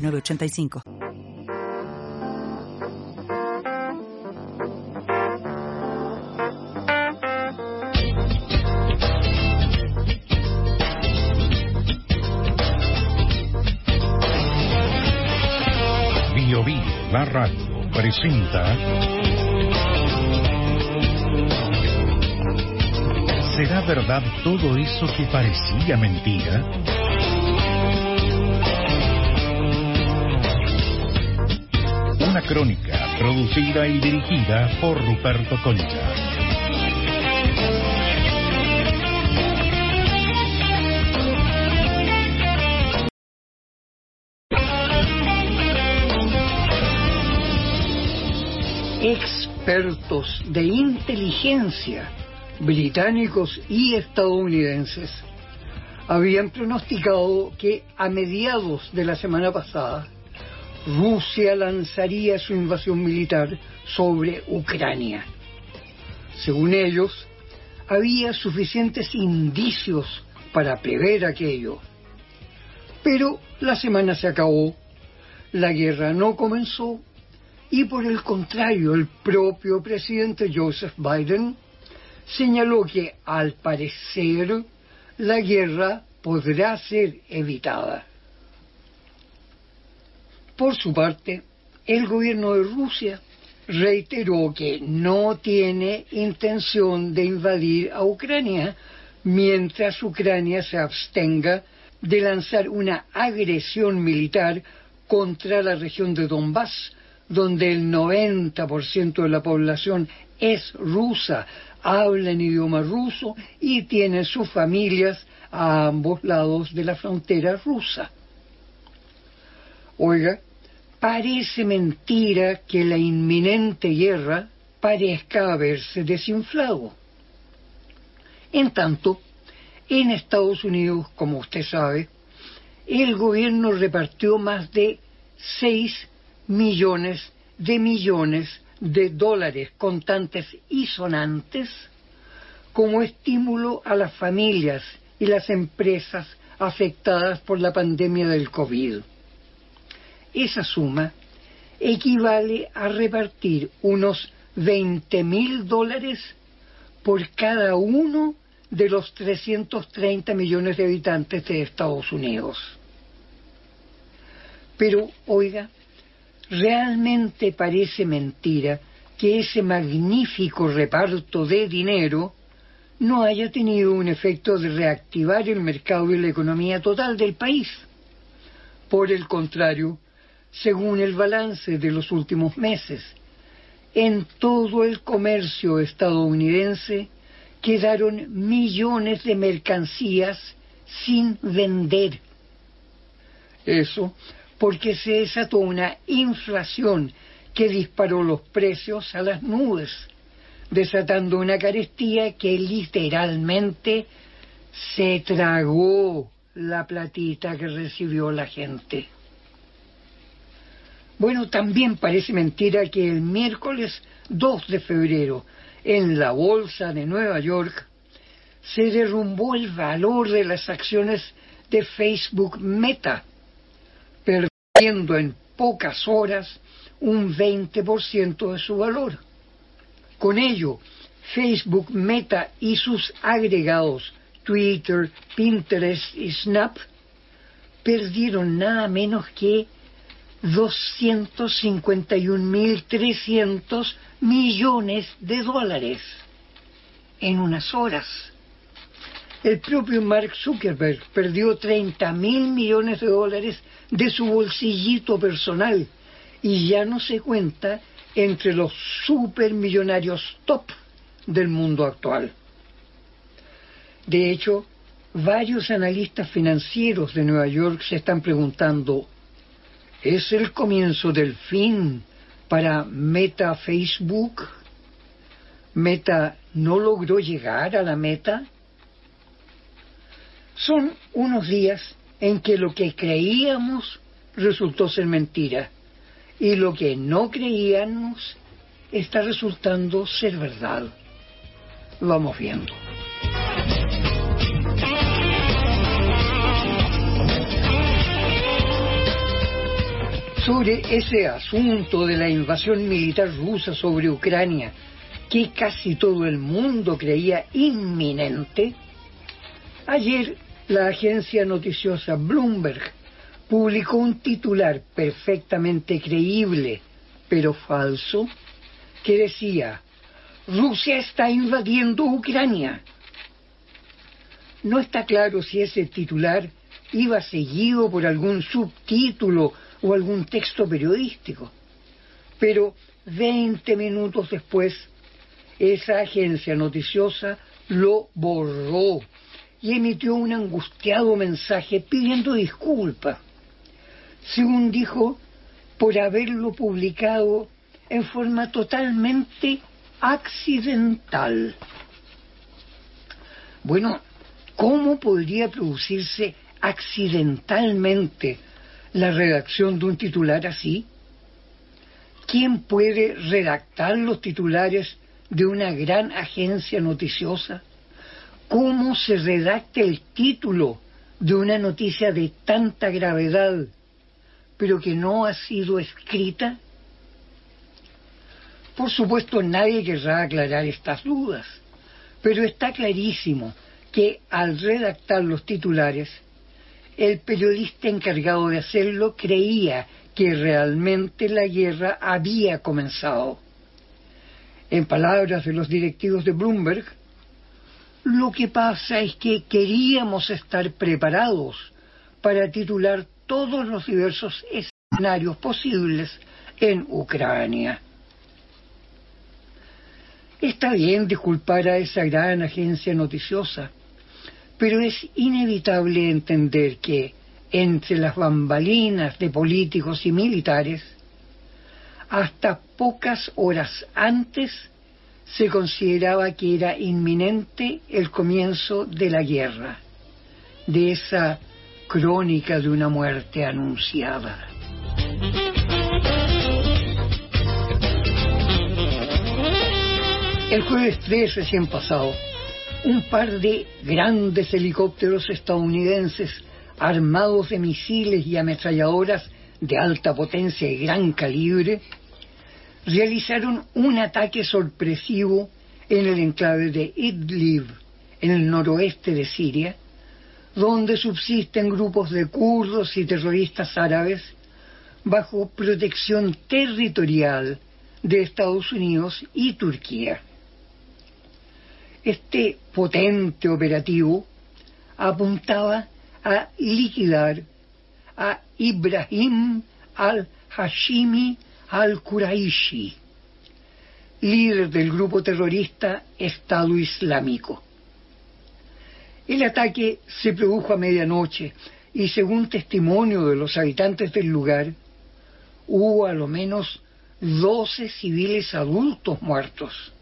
985. Bio Bio, la radio, presenta ¿Será verdad todo eso que parecía mentira? Crónica producida y dirigida por Ruperto Concha. Expertos de inteligencia británicos y estadounidenses habían pronosticado que a mediados de la semana pasada Rusia lanzaría su invasión militar sobre Ucrania. Según ellos, había suficientes indicios para prever aquello. Pero la semana se acabó, la guerra no comenzó y por el contrario el propio presidente Joseph Biden señaló que al parecer la guerra podrá ser evitada. Por su parte, el gobierno de Rusia reiteró que no tiene intención de invadir a Ucrania mientras Ucrania se abstenga de lanzar una agresión militar contra la región de Donbass, donde el 90% de la población es rusa, habla en idioma ruso y tiene sus familias a ambos lados de la frontera rusa. Oiga, parece mentira que la inminente guerra parezca haberse desinflado. En tanto, en Estados Unidos, como usted sabe, el gobierno repartió más de 6 millones de millones de dólares contantes y sonantes como estímulo a las familias y las empresas afectadas por la pandemia del COVID. Esa suma equivale a repartir unos 20 mil dólares por cada uno de los 330 millones de habitantes de Estados Unidos. Pero, oiga, realmente parece mentira que ese magnífico reparto de dinero no haya tenido un efecto de reactivar el mercado y la economía total del país. Por el contrario, según el balance de los últimos meses, en todo el comercio estadounidense quedaron millones de mercancías sin vender. Eso porque se desató una inflación que disparó los precios a las nubes, desatando una carestía que literalmente se tragó la platita que recibió la gente. Bueno, también parece mentira que el miércoles 2 de febrero, en la bolsa de Nueva York, se derrumbó el valor de las acciones de Facebook Meta, perdiendo en pocas horas un 20% de su valor. Con ello, Facebook Meta y sus agregados Twitter, Pinterest y Snap perdieron nada menos que 251.300 millones de dólares en unas horas. El propio Mark Zuckerberg perdió 30 mil millones de dólares de su bolsillito personal y ya no se cuenta entre los supermillonarios top del mundo actual. De hecho, varios analistas financieros de Nueva York se están preguntando, ¿Es el comienzo del fin para Meta Facebook? ¿Meta no logró llegar a la meta? Son unos días en que lo que creíamos resultó ser mentira y lo que no creíamos está resultando ser verdad. Vamos viendo. Sobre ese asunto de la invasión militar rusa sobre Ucrania, que casi todo el mundo creía inminente, ayer la agencia noticiosa Bloomberg publicó un titular perfectamente creíble, pero falso, que decía, Rusia está invadiendo Ucrania. No está claro si ese titular iba seguido por algún subtítulo o algún texto periodístico, pero 20 minutos después esa agencia noticiosa lo borró y emitió un angustiado mensaje pidiendo disculpas, según dijo, por haberlo publicado en forma totalmente accidental. Bueno, ¿cómo podría producirse accidentalmente la redacción de un titular así? ¿Quién puede redactar los titulares de una gran agencia noticiosa? ¿Cómo se redacta el título de una noticia de tanta gravedad, pero que no ha sido escrita? Por supuesto, nadie querrá aclarar estas dudas, pero está clarísimo que al redactar los titulares, el periodista encargado de hacerlo creía que realmente la guerra había comenzado. En palabras de los directivos de Bloomberg, lo que pasa es que queríamos estar preparados para titular todos los diversos escenarios posibles en Ucrania. Está bien disculpar a esa gran agencia noticiosa, pero es inevitable entender que entre las bambalinas de políticos y militares, hasta pocas horas antes se consideraba que era inminente el comienzo de la guerra, de esa crónica de una muerte anunciada. El jueves 3 recién pasado, un par de grandes helicópteros estadounidenses armados de misiles y ametralladoras de alta potencia y gran calibre realizaron un ataque sorpresivo en el enclave de Idlib, en el noroeste de Siria, donde subsisten grupos de kurdos y terroristas árabes bajo protección territorial de Estados Unidos y Turquía. Este potente operativo apuntaba a liquidar a Ibrahim al-Hashimi al-Quraishi, líder del grupo terrorista Estado Islámico. El ataque se produjo a medianoche y según testimonio de los habitantes del lugar, hubo a lo menos 12 civiles adultos muertos.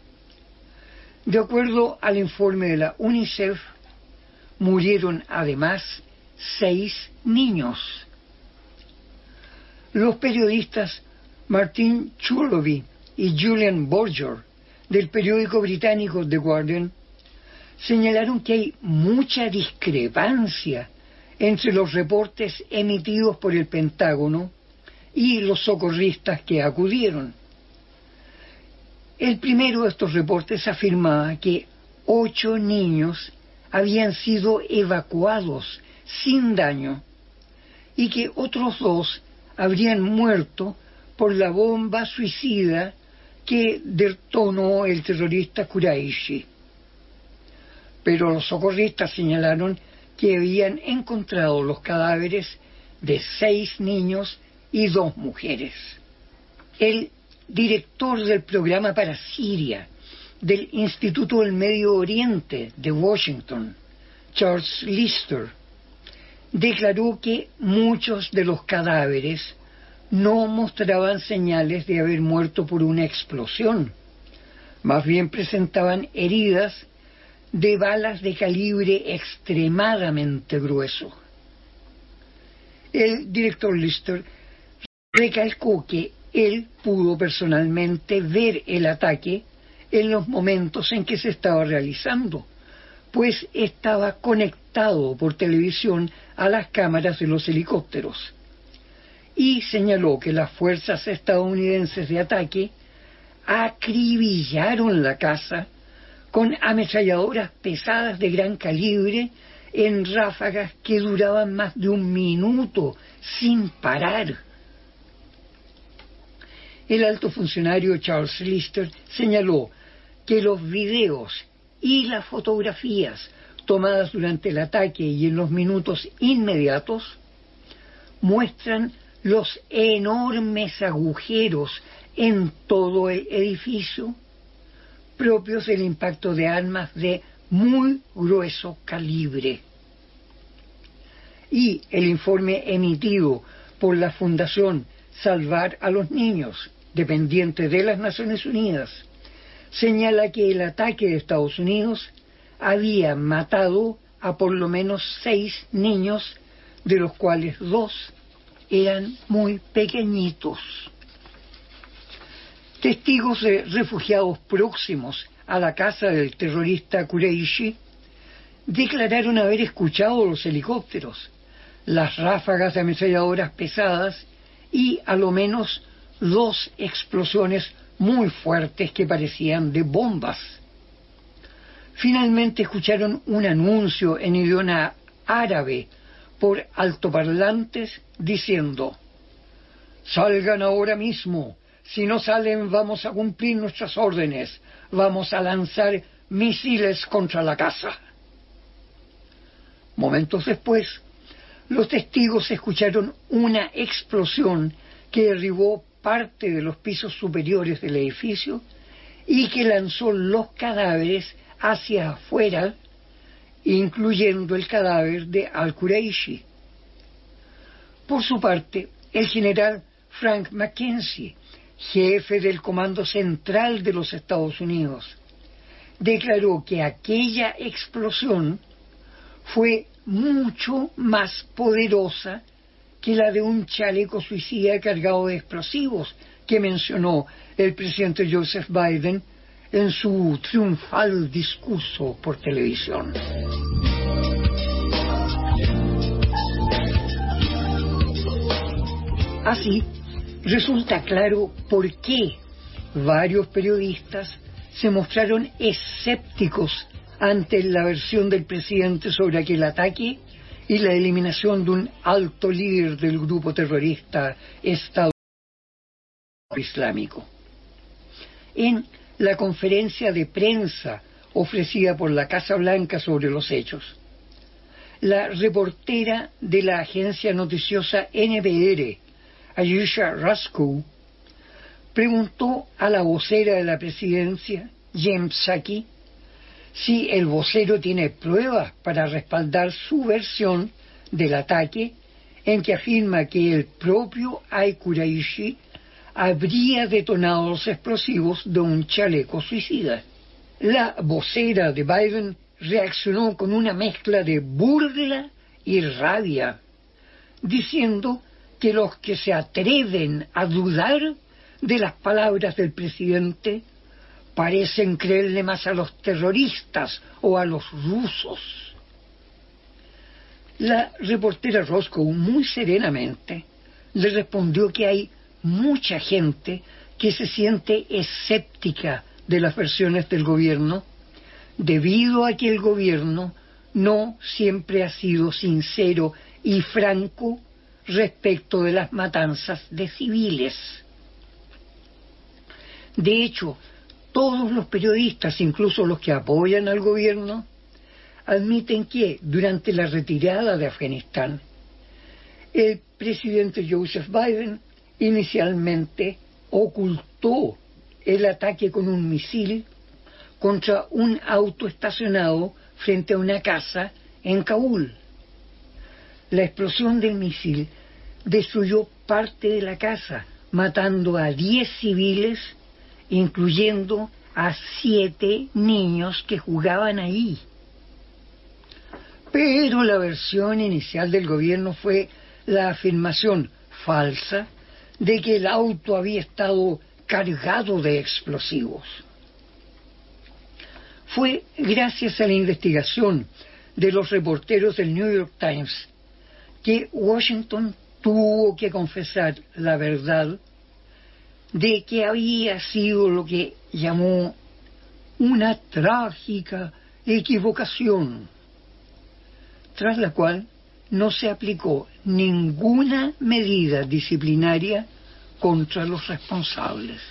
De acuerdo al informe de la UNICEF, murieron además seis niños. Los periodistas Martin Chulovi y Julian Borger del periódico británico The Guardian señalaron que hay mucha discrepancia entre los reportes emitidos por el Pentágono y los socorristas que acudieron. El primero de estos reportes afirmaba que ocho niños habían sido evacuados sin daño y que otros dos habrían muerto por la bomba suicida que detonó el terrorista Kuraishi. Pero los socorristas señalaron que habían encontrado los cadáveres de seis niños y dos mujeres. El director del programa para Siria del Instituto del Medio Oriente de Washington, Charles Lister, declaró que muchos de los cadáveres no mostraban señales de haber muerto por una explosión. Más bien presentaban heridas de balas de calibre extremadamente grueso. El director Lister recalcó que él pudo personalmente ver el ataque en los momentos en que se estaba realizando, pues estaba conectado por televisión a las cámaras de los helicópteros. Y señaló que las fuerzas estadounidenses de ataque acribillaron la casa con ametralladoras pesadas de gran calibre en ráfagas que duraban más de un minuto sin parar. El alto funcionario Charles Lister señaló que los videos y las fotografías tomadas durante el ataque y en los minutos inmediatos muestran los enormes agujeros en todo el edificio propios del impacto de armas de muy grueso calibre. Y el informe emitido por la Fundación Salvar a los Niños, dependiente de las Naciones Unidas, señala que el ataque de Estados Unidos había matado a por lo menos seis niños, de los cuales dos eran muy pequeñitos. Testigos de refugiados próximos a la casa del terrorista Kureishi declararon haber escuchado los helicópteros, las ráfagas de ametralladoras pesadas y a lo menos dos explosiones muy fuertes que parecían de bombas. Finalmente escucharon un anuncio en idioma árabe por altoparlantes diciendo, salgan ahora mismo, si no salen vamos a cumplir nuestras órdenes, vamos a lanzar misiles contra la casa. Momentos después, los testigos escucharon una explosión que derribó parte de los pisos superiores del edificio y que lanzó los cadáveres hacia afuera, incluyendo el cadáver de Al-Quraishi. Por su parte, el general Frank Mackenzie jefe del Comando Central de los Estados Unidos, declaró que aquella explosión fue mucho más poderosa que la de un chaleco suicida cargado de explosivos que mencionó el presidente Joseph Biden en su triunfal discurso por televisión. Así, resulta claro por qué varios periodistas se mostraron escépticos ante la versión del presidente sobre aquel ataque y la eliminación de un alto líder del grupo terrorista Estado Islámico. En la conferencia de prensa ofrecida por la Casa Blanca sobre los hechos, la reportera de la agencia noticiosa NBR, Ayusha Raskou, preguntó a la vocera de la presidencia, James Saki, si el vocero tiene pruebas para respaldar su versión del ataque en que afirma que el propio Ai Kuraishi habría detonado los explosivos de un chaleco suicida. La vocera de Biden reaccionó con una mezcla de burla y rabia, diciendo que los que se atreven a dudar de las palabras del presidente parecen creerle más a los terroristas o a los rusos. La reportera Roscoe muy serenamente le respondió que hay mucha gente que se siente escéptica de las versiones del gobierno debido a que el gobierno no siempre ha sido sincero y franco respecto de las matanzas de civiles. De hecho, todos los periodistas, incluso los que apoyan al gobierno, admiten que durante la retirada de Afganistán, el presidente Joseph Biden inicialmente ocultó el ataque con un misil contra un auto estacionado frente a una casa en Kabul. La explosión del misil destruyó parte de la casa, matando a 10 civiles, incluyendo a siete niños que jugaban ahí. Pero la versión inicial del gobierno fue la afirmación falsa de que el auto había estado cargado de explosivos. Fue gracias a la investigación de los reporteros del New York Times que Washington tuvo que confesar la verdad de que había sido lo que llamó una trágica equivocación, tras la cual no se aplicó ninguna medida disciplinaria contra los responsables.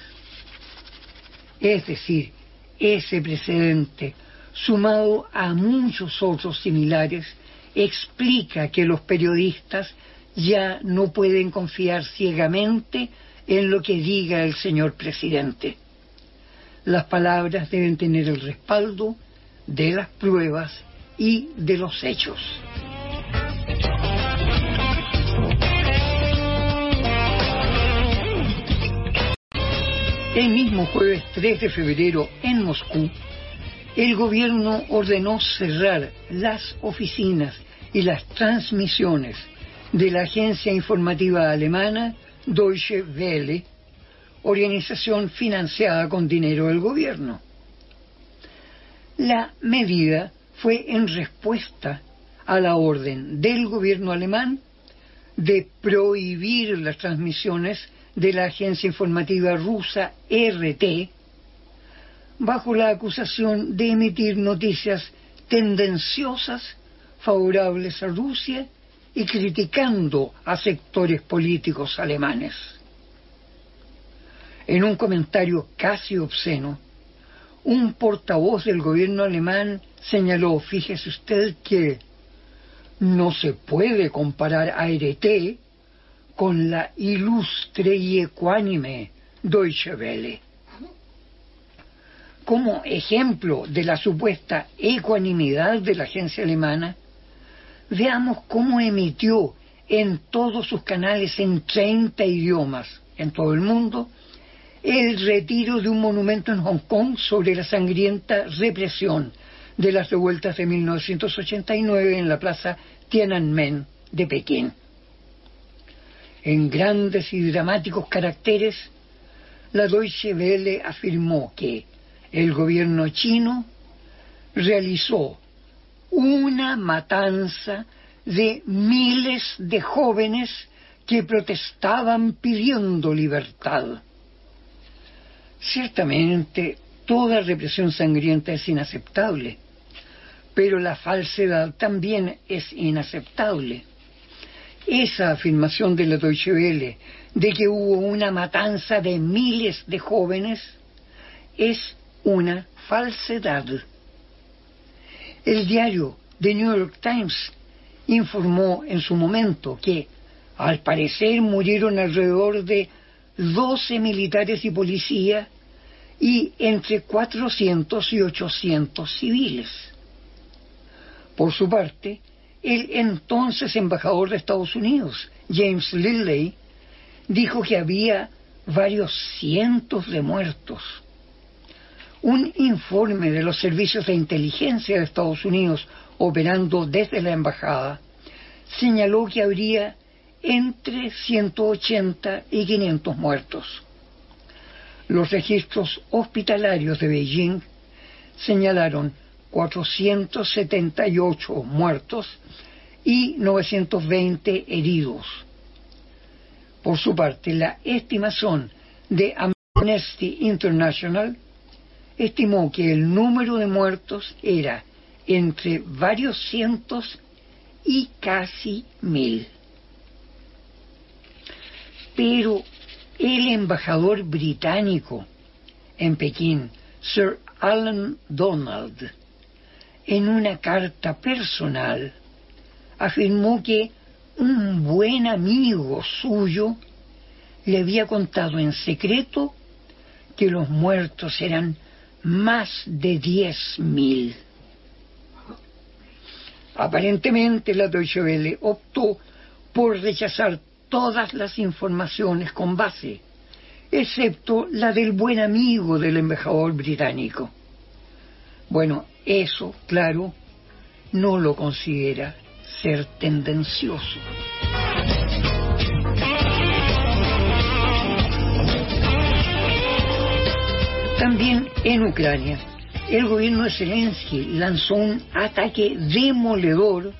Es decir, ese precedente, sumado a muchos otros similares, explica que los periodistas ya no pueden confiar ciegamente en lo que diga el señor presidente. Las palabras deben tener el respaldo de las pruebas y de los hechos. El mismo jueves 3 de febrero en Moscú, el gobierno ordenó cerrar las oficinas y las transmisiones de la agencia informativa alemana Deutsche Welle, organización financiada con dinero del gobierno. La medida fue en respuesta a la orden del gobierno alemán de prohibir las transmisiones de la agencia informativa rusa RT bajo la acusación de emitir noticias tendenciosas favorables a Rusia y criticando a sectores políticos alemanes. En un comentario casi obsceno, un portavoz del gobierno alemán señaló, fíjese usted que no se puede comparar a RT con la ilustre y ecuánime Deutsche Welle. Como ejemplo de la supuesta ecuanimidad de la agencia alemana, veamos cómo emitió en todos sus canales en 30 idiomas en todo el mundo el retiro de un monumento en Hong Kong sobre la sangrienta represión de las revueltas de 1989 en la plaza Tiananmen de Pekín. En grandes y dramáticos caracteres, la Deutsche Welle afirmó que el gobierno chino realizó una matanza de miles de jóvenes que protestaban pidiendo libertad. Ciertamente, toda represión sangrienta es inaceptable, pero la falsedad también es inaceptable esa afirmación de la Deutsche Welle de que hubo una matanza de miles de jóvenes es una falsedad. El diario The New York Times informó en su momento que al parecer murieron alrededor de 12 militares y policías y entre 400 y 800 civiles. Por su parte, el entonces embajador de Estados Unidos, James Lilley, dijo que había varios cientos de muertos. Un informe de los servicios de inteligencia de Estados Unidos operando desde la embajada señaló que habría entre 180 y 500 muertos. Los registros hospitalarios de Beijing señalaron 478 muertos y 920 heridos. Por su parte, la estimación de Amnesty International estimó que el número de muertos era entre varios cientos y casi mil. Pero el embajador británico en Pekín, Sir Alan Donald, en una carta personal, afirmó que un buen amigo suyo le había contado en secreto que los muertos eran más de diez mil. Aparentemente la Deutsche Welle optó por rechazar todas las informaciones con base, excepto la del buen amigo del embajador británico. Bueno, eso, claro, no lo considera ser tendencioso. También en Ucrania, el gobierno de Zelensky lanzó un ataque demoledor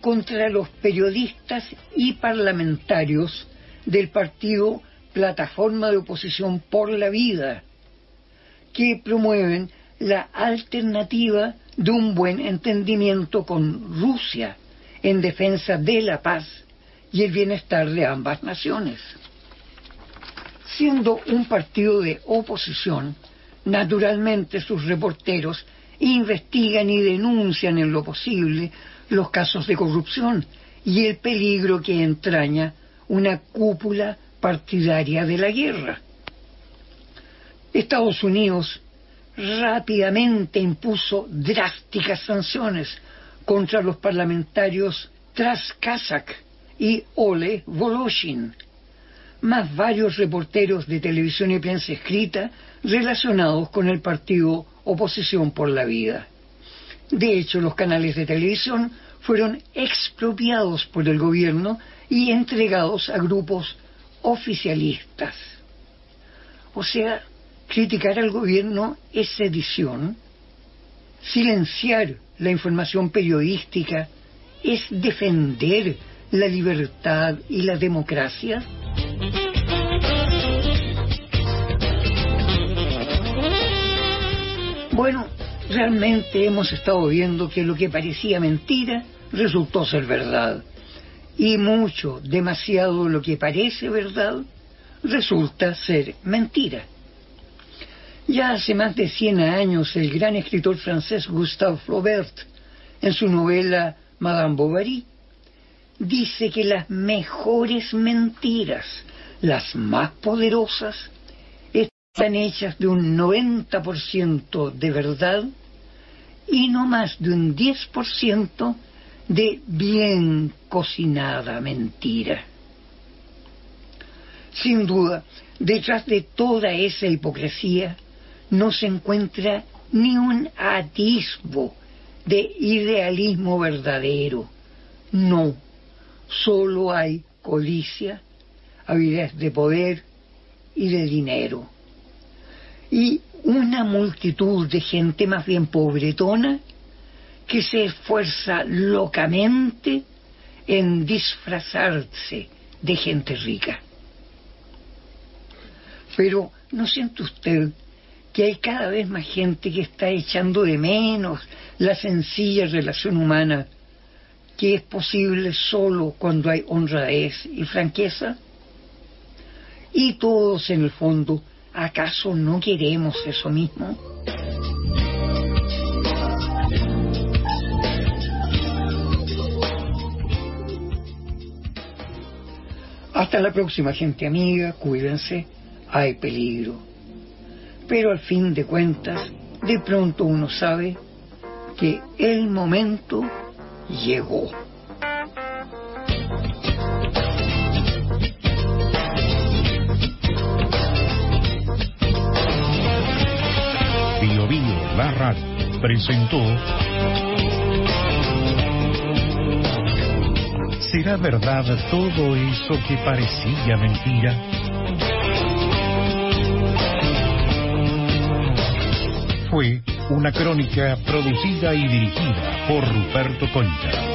contra los periodistas y parlamentarios del partido Plataforma de Oposición por la Vida, que promueven la alternativa de un buen entendimiento con Rusia en defensa de la paz y el bienestar de ambas naciones. Siendo un partido de oposición, naturalmente sus reporteros investigan y denuncian en lo posible los casos de corrupción y el peligro que entraña una cúpula partidaria de la guerra. Estados Unidos rápidamente impuso drásticas sanciones contra los parlamentarios Traskazak y Ole Voloshin, más varios reporteros de televisión y prensa escrita relacionados con el partido Oposición por la Vida. De hecho, los canales de televisión fueron expropiados por el gobierno y entregados a grupos oficialistas. O sea, criticar al gobierno es sedición, silenciar la información periodística es defender la libertad y la democracia. Bueno, realmente hemos estado viendo que lo que parecía mentira resultó ser verdad. Y mucho, demasiado lo que parece verdad resulta ser mentira. Ya hace más de 100 años el gran escritor francés Gustave Flaubert, en su novela Madame Bovary, dice que las mejores mentiras, las más poderosas, están hechas de un 90% de verdad y no más de un 10% de bien cocinada mentira. Sin duda, detrás de toda esa hipocresía no se encuentra ni un atisbo de idealismo verdadero. No, solo hay codicia, avidez de poder y de dinero. Y una multitud de gente más bien pobretona que se esfuerza locamente en disfrazarse de gente rica. Pero ¿no siente usted que hay cada vez más gente que está echando de menos la sencilla relación humana que es posible solo cuando hay honradez y franqueza? Y todos en el fondo, ¿acaso no queremos eso mismo? Hasta la próxima gente amiga, cuídense, hay peligro. Pero al fin de cuentas, de pronto uno sabe que el momento llegó. La radio, presentó ¿Será verdad todo eso que parecía mentira? Fue una crónica producida y dirigida por Ruperto Concha.